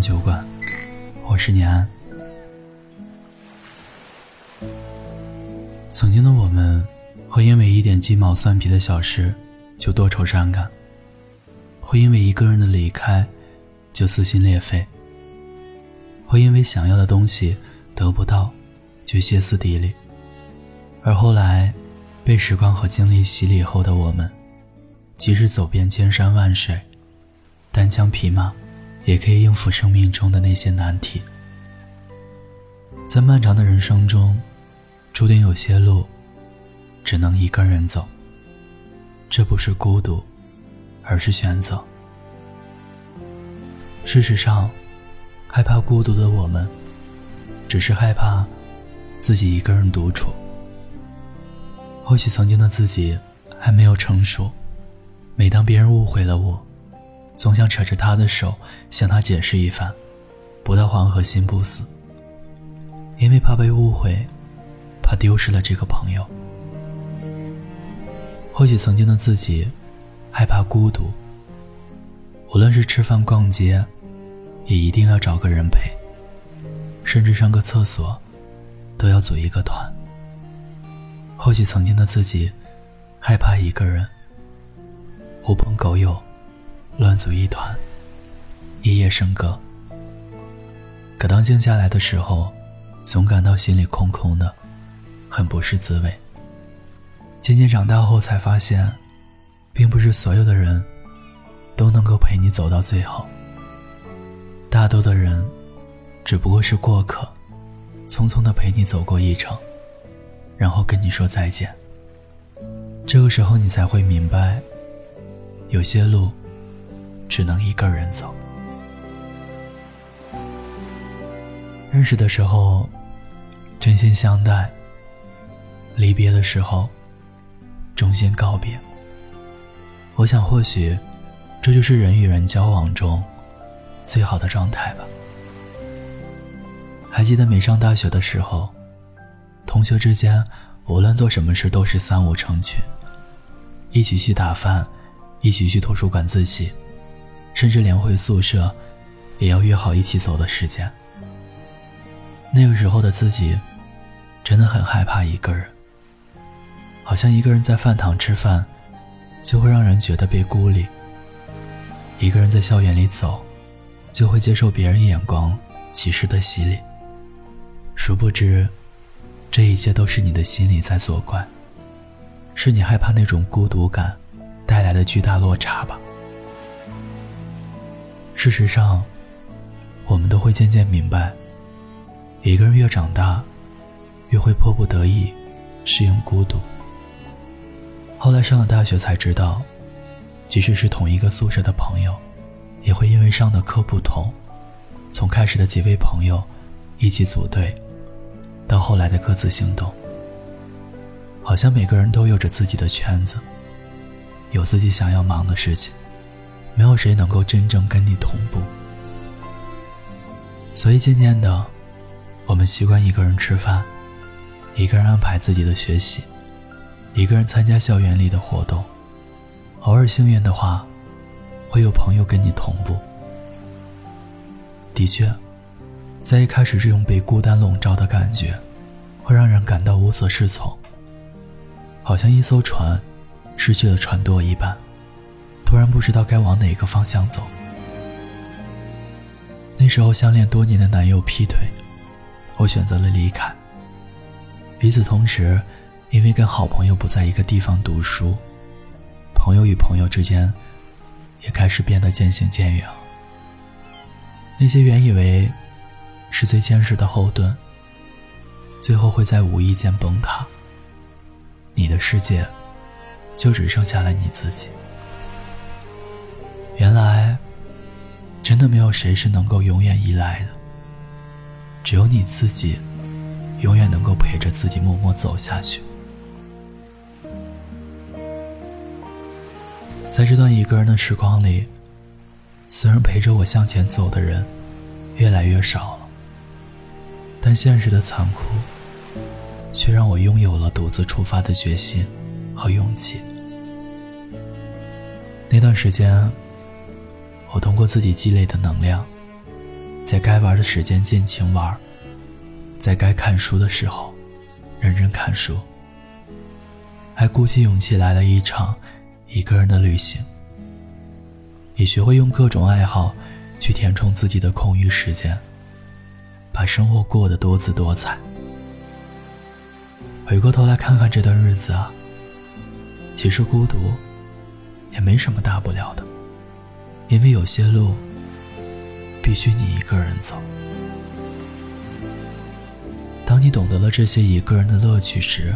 酒馆，我是年安。曾经的我们，会因为一点鸡毛蒜皮的小事就多愁善感，会因为一个人的离开就撕心裂肺，会因为想要的东西得不到就歇斯底里。而后来，被时光和经历洗礼后的我们，即使走遍千山万水，单枪匹马。也可以应付生命中的那些难题。在漫长的人生中，注定有些路只能一个人走。这不是孤独，而是选择。事实上，害怕孤独的我们，只是害怕自己一个人独处。或许曾经的自己还没有成熟，每当别人误会了我。总想扯着他的手向他解释一番，不到黄河心不死。因为怕被误会，怕丢失了这个朋友。或许曾经的自己害怕孤独，无论是吃饭、逛街，也一定要找个人陪，甚至上个厕所都要组一个团。或许曾经的自己害怕一个人，狐朋狗友。乱作一团，夜夜笙歌。可当静下来的时候，总感到心里空空的，很不是滋味。渐渐长大后，才发现，并不是所有的人都能够陪你走到最后。大多的人，只不过是过客，匆匆的陪你走过一程，然后跟你说再见。这个时候，你才会明白，有些路。只能一个人走。认识的时候，真心相待；离别的时候，衷心告别。我想，或许这就是人与人交往中最好的状态吧。还记得没上大学的时候，同学之间无论做什么事都是三五成群，一起去打饭，一起去图书馆自习。甚至连回宿舍，也要约好一起走的时间。那个时候的自己，真的很害怕一个人。好像一个人在饭堂吃饭，就会让人觉得被孤立；一个人在校园里走，就会接受别人眼光、歧视的洗礼。殊不知，这一切都是你的心理在作怪，是你害怕那种孤独感带来的巨大落差吧。事实上，我们都会渐渐明白，一个人越长大，越会迫不得已适应孤独。后来上了大学才知道，即使是同一个宿舍的朋友，也会因为上的课不同，从开始的几位朋友一起组队，到后来的各自行动。好像每个人都有着自己的圈子，有自己想要忙的事情。没有谁能够真正跟你同步，所以渐渐的，我们习惯一个人吃饭，一个人安排自己的学习，一个人参加校园里的活动。偶尔幸运的话，会有朋友跟你同步。的确，在一开始这种被孤单笼罩的感觉，会让人感到无所适从，好像一艘船失去了船舵一般。突然不知道该往哪个方向走。那时候相恋多年的男友劈腿，我选择了离开。与此同时，因为跟好朋友不在一个地方读书，朋友与朋友之间也开始变得渐行渐远。那些原以为是最坚实的后盾，最后会在无意间崩塌。你的世界就只剩下了你自己。原来，真的没有谁是能够永远依赖的，只有你自己，永远能够陪着自己默默走下去。在这段一个人的时光里，虽然陪着我向前走的人越来越少了，但现实的残酷，却让我拥有了独自出发的决心和勇气。那段时间。我通过自己积累的能量，在该玩的时间尽情玩，在该看书的时候认真看书，还鼓起勇气来了一场一个人的旅行，也学会用各种爱好去填充自己的空余时间，把生活过得多姿多彩。回过头来看看这段日子啊，其实孤独也没什么大不了的，因为有些路必须你一个人走。当你懂得了这些一个人的乐趣时，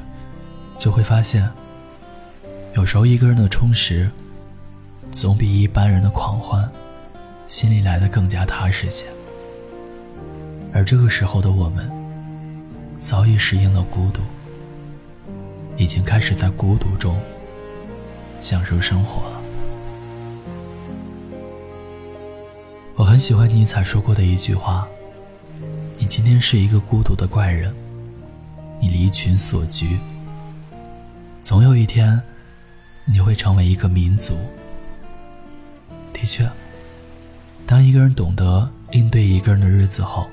就会发现，有时候一个人的充实，总比一般人的狂欢，心里来的更加踏实些。而这个时候的我们，早已适应了孤独。已经开始在孤独中享受生活了。很喜欢尼采说过的一句话：“你今天是一个孤独的怪人，你离群所居，总有一天你会成为一个民族。”的确，当一个人懂得应对一个人的日子后，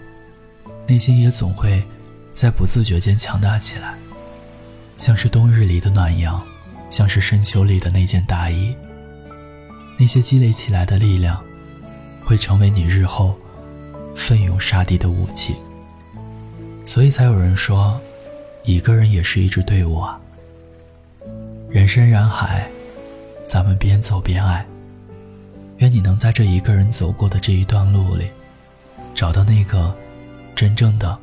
内心也总会在不自觉间强大起来。像是冬日里的暖阳，像是深秋里的那件大衣。那些积累起来的力量，会成为你日后奋勇杀敌的武器。所以才有人说，一个人也是一支队伍啊。人生人海，咱们边走边爱。愿你能在这一个人走过的这一段路里，找到那个真正的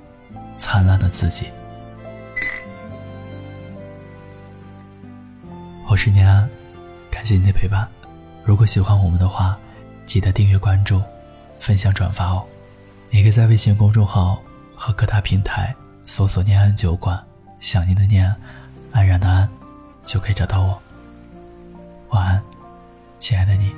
灿烂的自己。我是念安，感谢你的陪伴。如果喜欢我们的话，记得订阅、关注、分享、转发哦。你可以在微信公众号和各大平台搜索“念安酒馆”，想念的念，安然的安，就可以找到我。晚安，亲爱的你。